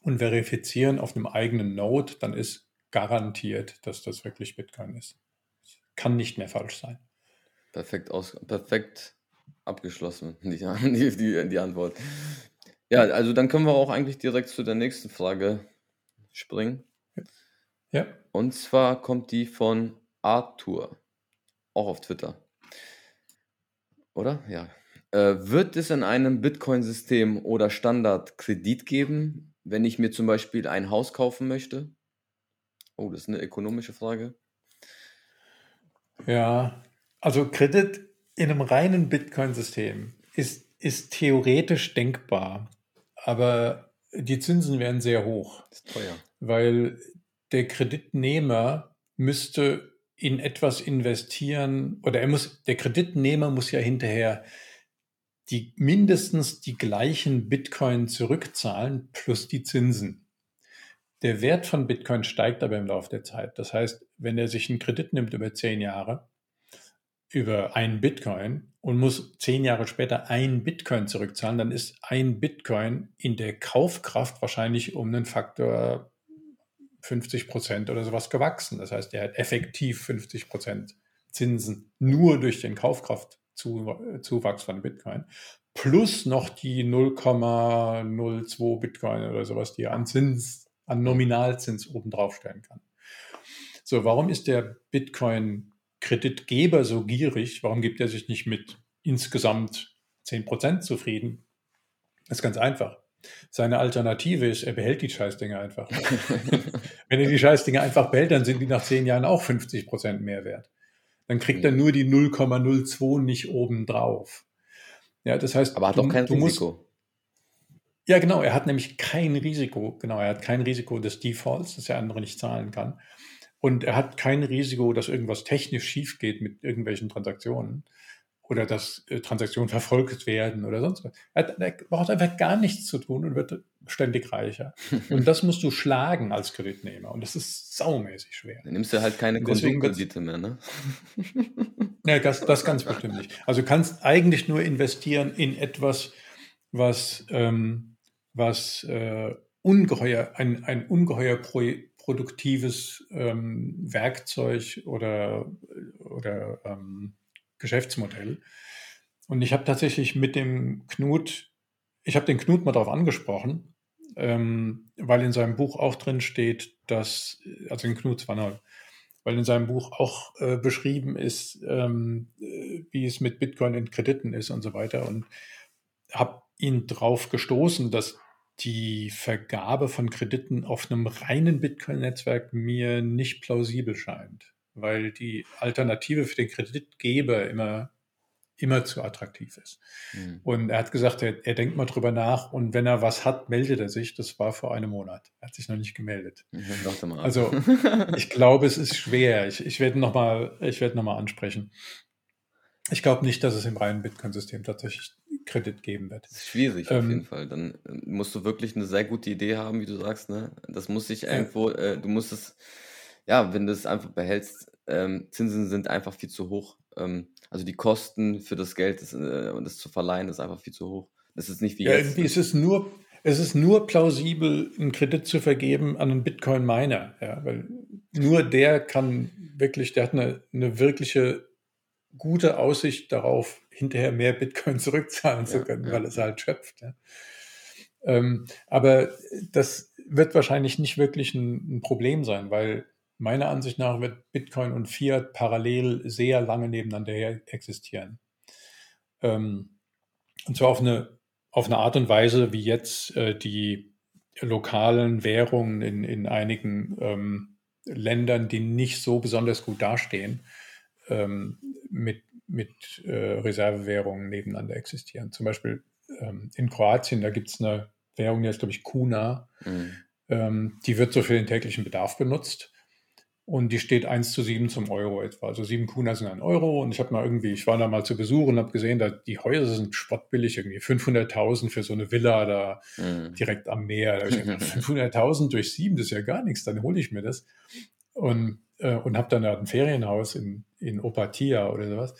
und verifizieren auf einem eigenen Node, dann ist garantiert, dass das wirklich Bitcoin ist. Kann nicht mehr falsch sein. Perfekt aus, perfekt abgeschlossen, die, die, die, die Antwort. Ja, also dann können wir auch eigentlich direkt zu der nächsten Frage springen. Ja. Und zwar kommt die von Arthur, auch auf Twitter. Oder? Ja. Äh, wird es in einem Bitcoin-System oder Standard Kredit geben, wenn ich mir zum Beispiel ein Haus kaufen möchte? Oh, das ist eine ökonomische Frage. Ja, also Kredit in einem reinen Bitcoin-System ist, ist theoretisch denkbar, aber die Zinsen wären sehr hoch, ist teuer. weil der Kreditnehmer müsste in etwas investieren oder er muss, der Kreditnehmer muss ja hinterher die mindestens die gleichen Bitcoin zurückzahlen plus die Zinsen. Der Wert von Bitcoin steigt aber im Laufe der Zeit. Das heißt, wenn er sich einen Kredit nimmt über zehn Jahre, über einen Bitcoin und muss zehn Jahre später ein Bitcoin zurückzahlen, dann ist ein Bitcoin in der Kaufkraft wahrscheinlich um einen Faktor 50 Prozent oder sowas gewachsen. Das heißt, er hat effektiv 50 Prozent Zinsen nur durch den Kaufkraftzuwachs von Bitcoin. Plus noch die 0,02 Bitcoin oder sowas, die er an Zins, an Nominalzins obendrauf stellen kann. So, warum ist der Bitcoin-Kreditgeber so gierig? Warum gibt er sich nicht mit insgesamt 10% zufrieden? Das ist ganz einfach. Seine Alternative ist, er behält die Scheißdinge einfach. Wenn er die Scheißdinge einfach behält, dann sind die nach zehn Jahren auch 50% mehr wert. Dann kriegt er nur die 0,02 nicht obendrauf. Ja, das heißt, Aber hat du- auch kein musst- Risiko. ja, genau. Er hat nämlich kein Risiko. Genau, er hat kein Risiko des Defaults, dass der andere nicht zahlen kann. Und er hat kein Risiko, dass irgendwas technisch schief geht mit irgendwelchen Transaktionen oder dass äh, Transaktionen verfolgt werden oder sonst was. Er, hat, er braucht einfach gar nichts zu tun und wird ständig reicher. Und das musst du schlagen als Kreditnehmer. Und das ist saumäßig schwer. Dann nimmst du halt keine Konsumkredite mehr, ne? Ja, das, das ganz bestimmt nicht. Also du kannst eigentlich nur investieren in etwas, was, ähm, was äh, ungeheuer, ein, ein ungeheuer pro, produktives ähm, Werkzeug oder, oder ähm, Geschäftsmodell. Und ich habe tatsächlich mit dem Knut, ich habe den Knut mal darauf angesprochen, ähm, weil in seinem Buch auch drin steht, dass, also den Knut Zwanner, weil in seinem Buch auch äh, beschrieben ist, ähm, äh, wie es mit Bitcoin in Krediten ist und so weiter. Und habe ihn drauf gestoßen, dass die Vergabe von Krediten auf einem reinen Bitcoin-Netzwerk mir nicht plausibel scheint, weil die Alternative für den Kreditgeber immer, immer zu attraktiv ist. Hm. Und er hat gesagt, er, er denkt mal drüber nach und wenn er was hat, meldet er sich. Das war vor einem Monat. Er hat sich noch nicht gemeldet. Also ich glaube, es ist schwer. Ich, ich werde nochmal werd noch mal ansprechen. Ich glaube nicht, dass es im reinen Bitcoin-System tatsächlich Kredit geben wird. Das ist schwierig auf Ähm, jeden Fall. Dann äh, musst du wirklich eine sehr gute Idee haben, wie du sagst, ne? Das muss sich irgendwo, äh, du musst es, ja, wenn du es einfach behältst, ähm, Zinsen sind einfach viel zu hoch. Ähm, also die Kosten für das Geld das, äh, und das zu verleihen ist einfach viel zu hoch. Das ist nicht wie Ja, jetzt. ist es nur, es ist nur plausibel, einen Kredit zu vergeben an einen Bitcoin-Miner. Ja, weil nur der kann wirklich, der hat eine, eine wirkliche gute Aussicht darauf, hinterher mehr Bitcoin zurückzahlen zu können, ja, weil es halt schöpft. Ja. Ähm, aber das wird wahrscheinlich nicht wirklich ein, ein Problem sein, weil meiner Ansicht nach wird Bitcoin und Fiat parallel sehr lange nebeneinander existieren. Ähm, und zwar auf eine, auf eine Art und Weise, wie jetzt äh, die lokalen Währungen in, in einigen ähm, Ländern, die nicht so besonders gut dastehen, ähm, mit, mit äh, Reservewährungen nebeneinander existieren. Zum Beispiel ähm, in Kroatien, da gibt es eine Währung, die heißt, glaube ich, Kuna. Mhm. Ähm, die wird so für den täglichen Bedarf benutzt. Und die steht 1 zu 7 zum Euro etwa. Also 7 Kuna sind ein Euro. Und ich habe mal irgendwie, ich war da mal zu Besuch und habe gesehen, da die Häuser sind spottbillig, irgendwie 500.000 für so eine Villa da Mhm. direkt am Meer. Da hab ich gedacht, 500.000 durch 7, das ist ja gar nichts, dann hole ich mir das. Und, äh, und habe dann da ein Ferienhaus in, in Opatia oder sowas.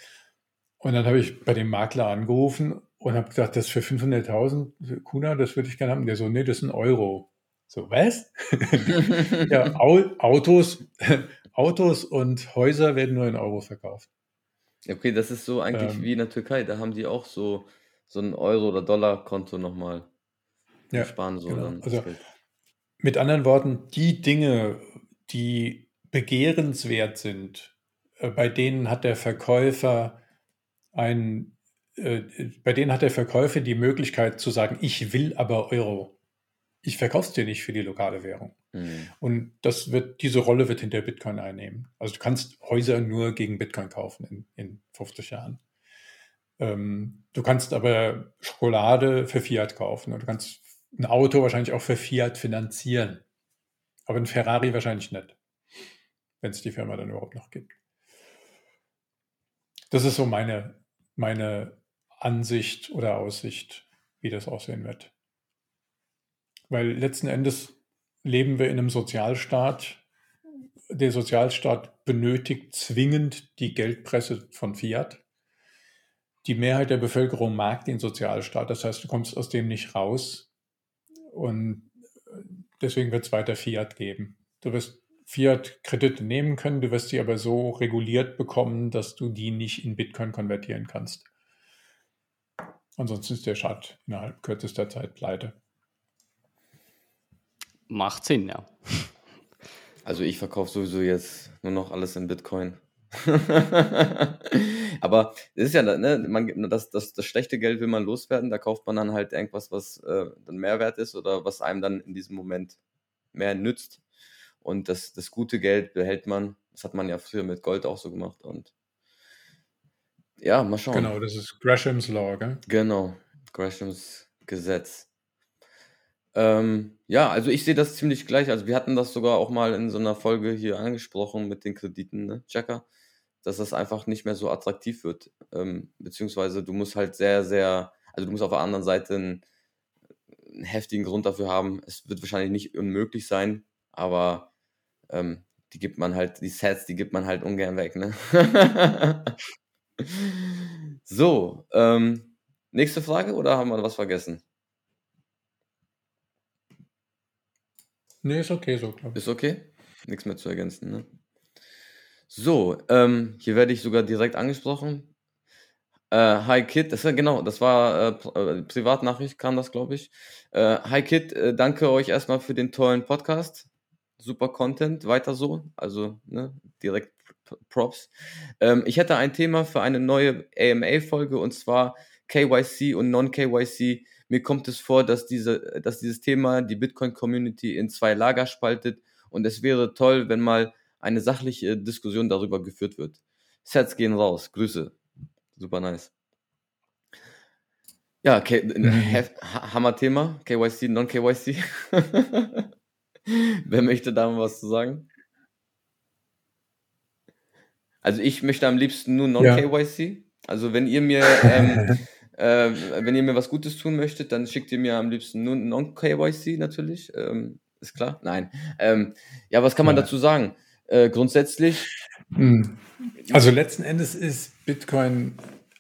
Und dann habe ich bei dem Makler angerufen und habe gesagt, das für 500.000 Kuna, das würde ich gerne haben. Der so, nee, das ist ein Euro. So, was? ja, Au Autos, Autos und Häuser werden nur in Euro verkauft. Okay, das ist so eigentlich Ähm, wie in der Türkei. Da haben die auch so, so ein Euro- oder Dollar-Konto nochmal. Ja, sparen so genau. dann Also-. Mit anderen Worten, die Dinge, die begehrenswert sind, äh, bei denen hat der Verkäufer ein, äh, bei denen hat der Verkäufer die Möglichkeit zu sagen, ich will aber Euro. Ich verkaufe es dir nicht für die lokale Währung. Mhm. Und das wird, diese Rolle wird hinter Bitcoin einnehmen. Also du kannst Häuser nur gegen Bitcoin kaufen in, in 50 Jahren. Ähm, du kannst aber Schokolade für Fiat kaufen und du kannst ein Auto wahrscheinlich auch für Fiat finanzieren. Aber ein Ferrari wahrscheinlich nicht. Wenn es die Firma dann überhaupt noch gibt. Das ist so meine, meine Ansicht oder Aussicht, wie das aussehen wird. Weil letzten Endes leben wir in einem Sozialstaat. Der Sozialstaat benötigt zwingend die Geldpresse von Fiat. Die Mehrheit der Bevölkerung mag den Sozialstaat. Das heißt, du kommst aus dem nicht raus. Und deswegen wird es weiter Fiat geben. Du wirst Fiat-Kredite nehmen können, du wirst sie aber so reguliert bekommen, dass du die nicht in Bitcoin konvertieren kannst. Ansonsten ist der Staat innerhalb kürzester Zeit pleite. Macht Sinn, ja. Also ich verkaufe sowieso jetzt nur noch alles in Bitcoin. Aber es ist ja, ne, man, das, das, das schlechte Geld will man loswerden, da kauft man dann halt irgendwas, was äh, dann mehr wert ist oder was einem dann in diesem Moment mehr nützt. Und das, das gute Geld behält man. Das hat man ja früher mit Gold auch so gemacht. Und ja, mal schauen. Genau, das ist Gresham's Law, gell? Genau, Greshams Gesetz. Ähm, ja, also ich sehe das ziemlich gleich. Also wir hatten das sogar auch mal in so einer Folge hier angesprochen mit den Krediten, ne, Checker, dass das einfach nicht mehr so attraktiv wird. Ähm, beziehungsweise du musst halt sehr, sehr, also du musst auf der anderen Seite ein, einen heftigen Grund dafür haben. Es wird wahrscheinlich nicht unmöglich sein, aber ähm, die gibt man halt, die Sets, die gibt man halt ungern weg, ne? so, ähm, nächste Frage oder haben wir was vergessen? Nee, ist okay so, glaube Ist okay? Nichts mehr zu ergänzen, ne? So, ähm, hier werde ich sogar direkt angesprochen. Äh, hi Kid, das war genau, das war äh, äh, Privatnachricht, kam das, glaube ich. Äh, hi Kid, äh, danke euch erstmal für den tollen Podcast. Super Content, weiter so. Also, ne, direkt Props. Ähm, ich hätte ein Thema für eine neue AMA-Folge und zwar KYC und Non-KYC. Mir kommt es vor, dass, diese, dass dieses Thema die Bitcoin-Community in zwei Lager spaltet und es wäre toll, wenn mal eine sachliche Diskussion darüber geführt wird. Sets gehen raus. Grüße. Super nice. Ja, K. Hammer-Thema. KYC, Non-KYC. Wer möchte da mal was zu sagen? Also ich möchte am liebsten nur Non-KYC. Ja. Also wenn ihr mir ähm, äh, wenn ihr mir was Gutes tun möchtet, dann schickt ihr mir am liebsten nur Non-KYC natürlich. Ähm, ist klar? Nein. Ähm, ja, was kann man ja. dazu sagen? Äh, grundsätzlich. Hm. Also letzten Endes ist Bitcoin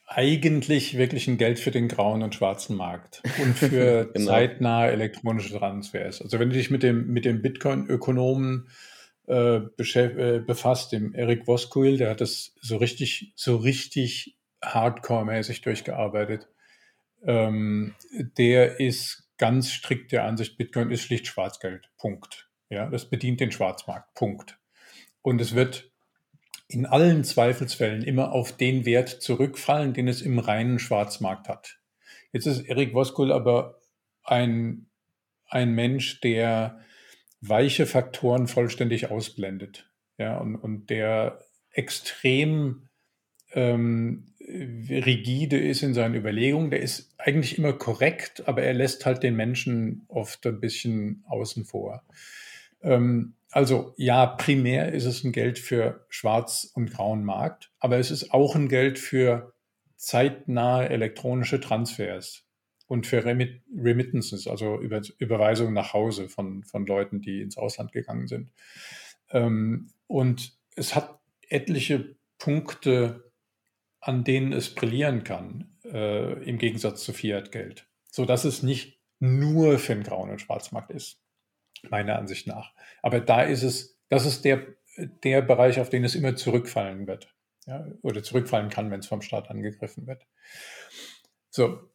eigentlich wirklich ein Geld für den grauen und schwarzen Markt und für genau. zeitnahe elektronische Transfers. Also wenn du dich mit dem, mit dem Bitcoin-Ökonomen äh, äh, befasst, dem Eric Voskuil, der hat das so richtig, so richtig hardcore-mäßig durchgearbeitet. Ähm, der ist ganz strikt der Ansicht, Bitcoin ist schlicht Schwarzgeld. Punkt. Ja, das bedient den Schwarzmarkt. Punkt. Und es wird in allen Zweifelsfällen immer auf den Wert zurückfallen, den es im reinen Schwarzmarkt hat. Jetzt ist Erik Woskul aber ein, ein Mensch, der weiche Faktoren vollständig ausblendet. Ja, und, und der extrem ähm, rigide ist in seinen Überlegungen. Der ist eigentlich immer korrekt, aber er lässt halt den Menschen oft ein bisschen außen vor. Ähm, also ja, primär ist es ein Geld für schwarz- und grauen Markt, aber es ist auch ein Geld für zeitnahe elektronische Transfers und für Remit Remittances, also Über Überweisungen nach Hause von, von Leuten, die ins Ausland gegangen sind. Ähm, und es hat etliche Punkte, an denen es brillieren kann, äh, im Gegensatz zu Fiat-Geld, sodass es nicht nur für den grauen und Schwarzmarkt ist meiner Ansicht nach. Aber da ist es, das ist der, der Bereich, auf den es immer zurückfallen wird. Ja, oder zurückfallen kann, wenn es vom Staat angegriffen wird. So,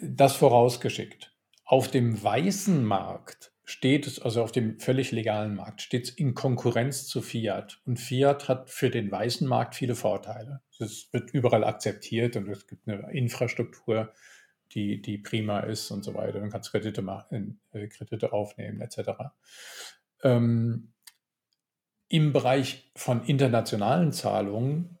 das vorausgeschickt. Auf dem weißen Markt steht es, also auf dem völlig legalen Markt, steht es in Konkurrenz zu Fiat. Und Fiat hat für den weißen Markt viele Vorteile. Es wird überall akzeptiert und es gibt eine Infrastruktur, die, die prima ist und so weiter. Dann kannst du Kredite, machen, äh, Kredite aufnehmen etc. Ähm, Im Bereich von internationalen Zahlungen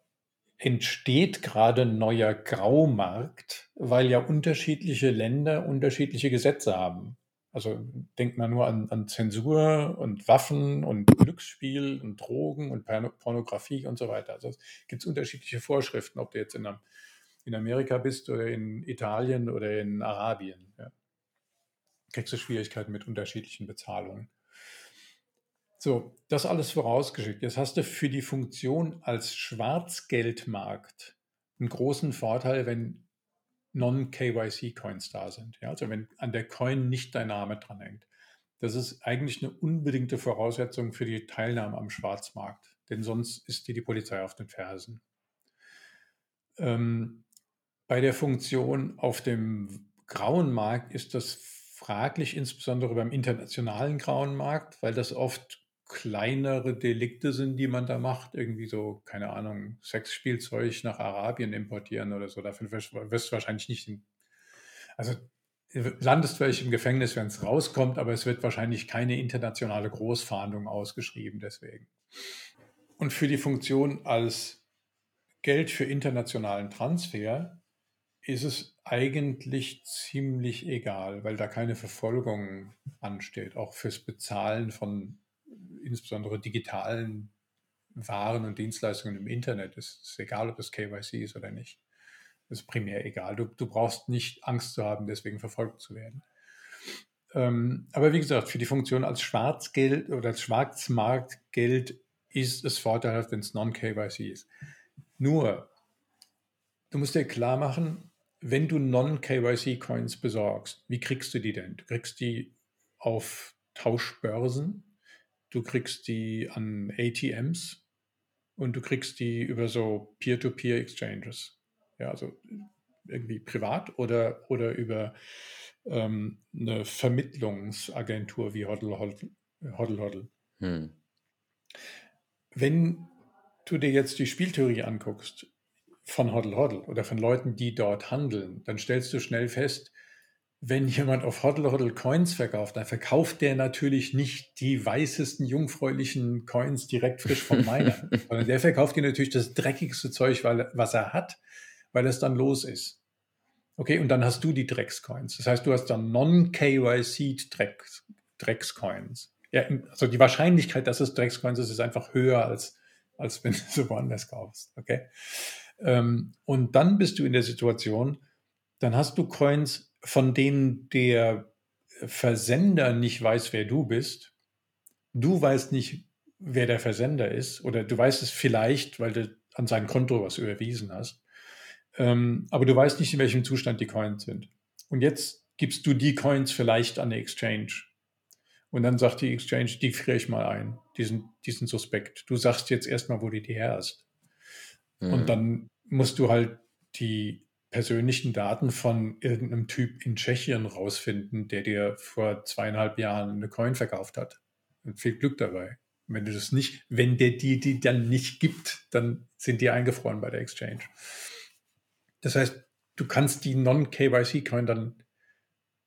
entsteht gerade ein neuer Graumarkt, weil ja unterschiedliche Länder unterschiedliche Gesetze haben. Also denkt man nur an, an Zensur und Waffen und Glücksspiel und Drogen und Pornografie und so weiter. Also es gibt unterschiedliche Vorschriften, ob du jetzt in einem in Amerika bist oder in Italien oder in Arabien. Ja. Kriegst du Schwierigkeiten mit unterschiedlichen Bezahlungen. So, das alles vorausgeschickt. Jetzt hast du für die Funktion als Schwarzgeldmarkt einen großen Vorteil, wenn Non-KYC-Coins da sind. Ja, also wenn an der Coin nicht dein Name dran hängt. Das ist eigentlich eine unbedingte Voraussetzung für die Teilnahme am Schwarzmarkt, denn sonst ist dir die Polizei auf den Fersen. Ähm, bei der Funktion auf dem grauen Markt ist das fraglich, insbesondere beim internationalen grauen Markt, weil das oft kleinere Delikte sind, die man da macht. Irgendwie so, keine Ahnung, Sexspielzeug nach Arabien importieren oder so. Dafür wirst du wahrscheinlich nicht, in, also landest vielleicht im Gefängnis, wenn es rauskommt, aber es wird wahrscheinlich keine internationale Großfahndung ausgeschrieben deswegen. Und für die Funktion als Geld für internationalen Transfer ist es eigentlich ziemlich egal, weil da keine Verfolgung ansteht, auch fürs Bezahlen von insbesondere digitalen Waren und Dienstleistungen im Internet. Es ist egal, ob das KYC ist oder nicht. Das ist primär egal. Du, du brauchst nicht Angst zu haben, deswegen verfolgt zu werden. Ähm, aber wie gesagt, für die Funktion als Schwarzgeld oder als Schwarzmarktgeld ist es vorteilhaft, wenn es Non-KYC ist. Nur, du musst dir klar machen, wenn du Non-KYC-Coins besorgst, wie kriegst du die denn? Du kriegst die auf Tauschbörsen, du kriegst die an ATMs und du kriegst die über so Peer-to-Peer-Exchanges. Ja, also irgendwie privat oder, oder über ähm, eine Vermittlungsagentur wie Hoddle Hoddle. Hoddle. Hm. Wenn du dir jetzt die Spieltheorie anguckst von Hoddle Hoddle oder von Leuten, die dort handeln, dann stellst du schnell fest, wenn jemand auf Hoddle Hoddle Coins verkauft, dann verkauft der natürlich nicht die weißesten, jungfräulichen Coins direkt frisch vom Miner, sondern der verkauft dir natürlich das dreckigste Zeug, weil, was er hat, weil es dann los ist. Okay, und dann hast du die Dreckscoins. Das heißt, du hast dann Non-KYC Dreckscoins. Ja, also die Wahrscheinlichkeit, dass es Dreckscoins ist, ist einfach höher, als, als wenn du sie woanders kaufst. Okay. Ähm, und dann bist du in der Situation, dann hast du Coins, von denen der Versender nicht weiß, wer du bist. Du weißt nicht, wer der Versender ist, oder du weißt es vielleicht, weil du an sein Konto was überwiesen hast. Ähm, aber du weißt nicht, in welchem Zustand die Coins sind. Und jetzt gibst du die Coins vielleicht an eine Exchange. Und dann sagt die Exchange, die friere ich mal ein. Die sind, die sind suspekt. Du sagst jetzt erstmal, wo du die her hast. Mhm. Und dann musst du halt die persönlichen Daten von irgendeinem Typ in Tschechien rausfinden, der dir vor zweieinhalb Jahren eine Coin verkauft hat. Und viel Glück dabei. wenn du das nicht, wenn der die, die dann nicht gibt, dann sind die eingefroren bei der Exchange. Das heißt, du kannst die Non-KYC-Coin dann,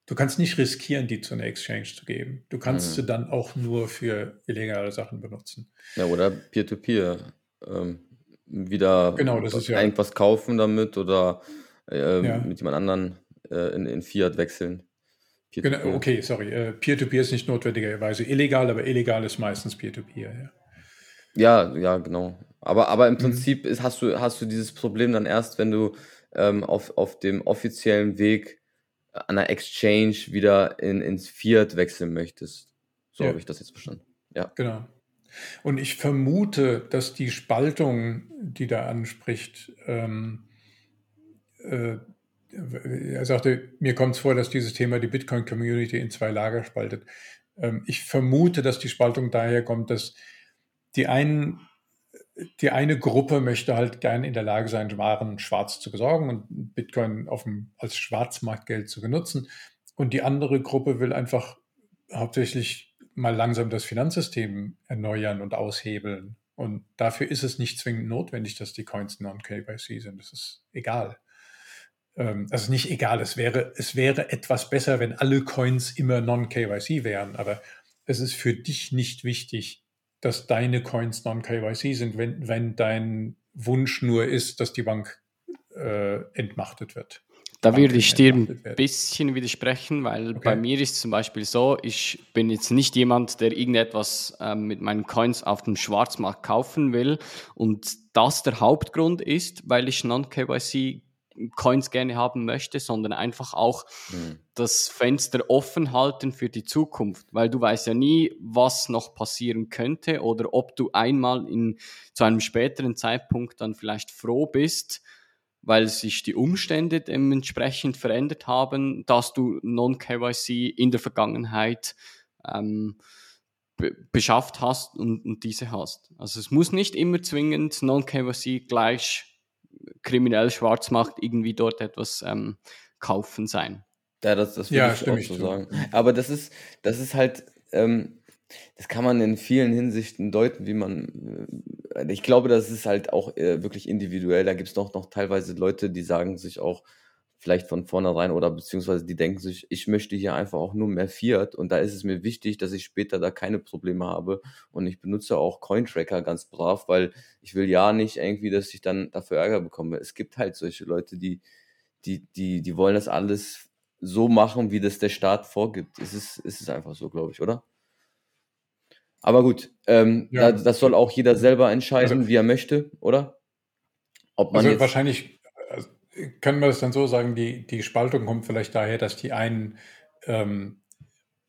du kannst nicht riskieren, die zu einer Exchange zu geben. Du kannst mhm. sie dann auch nur für illegale Sachen benutzen. Ja, oder Peer-to-Peer. Ähm, wieder genau, ja, irgendwas kaufen damit oder äh, ja. mit jemand anderen äh, in, in, Fiat wechseln. Peer genau, okay, sorry. Äh, Peer-to-Peer ist nicht notwendigerweise illegal, aber illegal ist meistens Peer-to-Peer. Ja. ja, ja, genau. Aber, aber im mhm. Prinzip ist, hast, du, hast du dieses Problem dann erst, wenn du ähm, auf, auf dem offiziellen Weg an der Exchange wieder in, ins Fiat wechseln möchtest. So ja. habe ich das jetzt verstanden. Ja. Genau. Und ich vermute, dass die Spaltung, die da anspricht, ähm, äh, er sagte, mir kommt es vor, dass dieses Thema die Bitcoin-Community in zwei Lager spaltet. Ähm, ich vermute, dass die Spaltung daher kommt, dass die einen die eine Gruppe möchte halt gerne in der Lage sein, Waren schwarz zu besorgen und Bitcoin dem, als Schwarzmarktgeld zu benutzen. Und die andere Gruppe will einfach hauptsächlich mal langsam das Finanzsystem erneuern und aushebeln. Und dafür ist es nicht zwingend notwendig, dass die Coins non-KYC sind. Das ist egal. Ähm, also nicht egal, es wäre, es wäre etwas besser, wenn alle Coins immer non-KYC wären, aber es ist für dich nicht wichtig, dass deine Coins non-KYC sind, wenn, wenn dein Wunsch nur ist, dass die Bank äh, entmachtet wird. Da würde ich dir ein bisschen widersprechen, weil okay. bei mir ist zum Beispiel so, ich bin jetzt nicht jemand, der irgendetwas ähm, mit meinen Coins auf dem Schwarzmarkt kaufen will und das der Hauptgrund ist, weil ich Non-KYC Coins gerne haben möchte, sondern einfach auch mhm. das Fenster offen halten für die Zukunft, weil du weißt ja nie, was noch passieren könnte oder ob du einmal in, zu einem späteren Zeitpunkt dann vielleicht froh bist, weil sich die Umstände dementsprechend verändert haben, dass du Non-KYC in der Vergangenheit ähm, beschafft hast und, und diese hast. Also es muss nicht immer zwingend Non-KYC gleich kriminell Schwarzmarkt irgendwie dort etwas ähm, kaufen sein. Ja, das, das würde ja, ich auch so sagen. Aber das ist, das ist halt, ähm, das kann man in vielen Hinsichten deuten, wie man, äh, ich glaube, das ist halt auch äh, wirklich individuell. Da gibt es doch noch teilweise Leute, die sagen sich auch, vielleicht von vornherein oder beziehungsweise die denken sich, ich möchte hier einfach auch nur mehr Fiat und da ist es mir wichtig, dass ich später da keine Probleme habe und ich benutze auch Cointracker ganz brav, weil ich will ja nicht irgendwie, dass ich dann dafür Ärger bekomme. Es gibt halt solche Leute, die, die, die, die wollen das alles so machen, wie das der Staat vorgibt. Es ist, es ist einfach so, glaube ich, oder? Aber gut, ähm, ja. das soll auch jeder selber entscheiden, also, wie er möchte, oder? Ob man also jetzt, wahrscheinlich können wir das dann so sagen, die, die Spaltung kommt vielleicht daher, dass die einen ähm,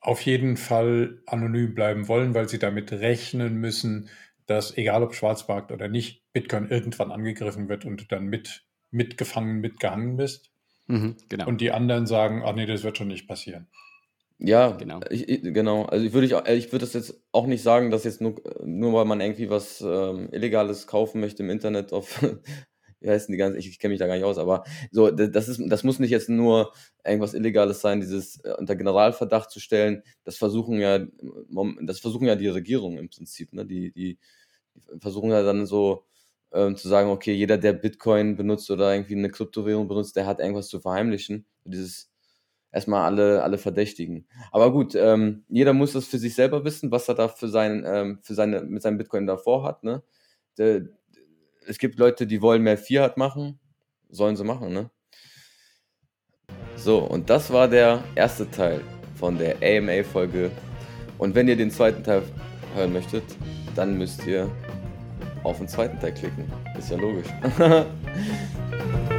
auf jeden Fall anonym bleiben wollen, weil sie damit rechnen müssen, dass egal ob Schwarzmarkt oder nicht, Bitcoin irgendwann angegriffen wird und du dann mit, mitgefangen, mitgehangen bist. Mhm, genau. Und die anderen sagen, ach nee, das wird schon nicht passieren. Ja, Genau. Ich, ich, genau. Also ich würde ich, ich würde das jetzt auch nicht sagen, dass jetzt nur, nur weil man irgendwie was ähm, Illegales kaufen möchte im Internet auf, wie heißen die ganzen, ich, ich kenne mich da gar nicht aus, aber so, das ist, das muss nicht jetzt nur irgendwas Illegales sein, dieses äh, unter Generalverdacht zu stellen. Das versuchen ja, das versuchen ja die Regierungen im Prinzip, ne? Die, die, die versuchen ja dann so ähm, zu sagen, okay, jeder, der Bitcoin benutzt oder irgendwie eine Kryptowährung benutzt, der hat irgendwas zu verheimlichen. Dieses erstmal alle, alle verdächtigen. Aber gut, ähm, jeder muss das für sich selber wissen, was er da für, sein, ähm, für seine, mit seinem Bitcoin davor hat. Ne? Der, es gibt Leute, die wollen mehr Fiat machen, sollen sie machen. Ne? So, und das war der erste Teil von der AMA-Folge. Und wenn ihr den zweiten Teil hören möchtet, dann müsst ihr auf den zweiten Teil klicken. Ist ja logisch.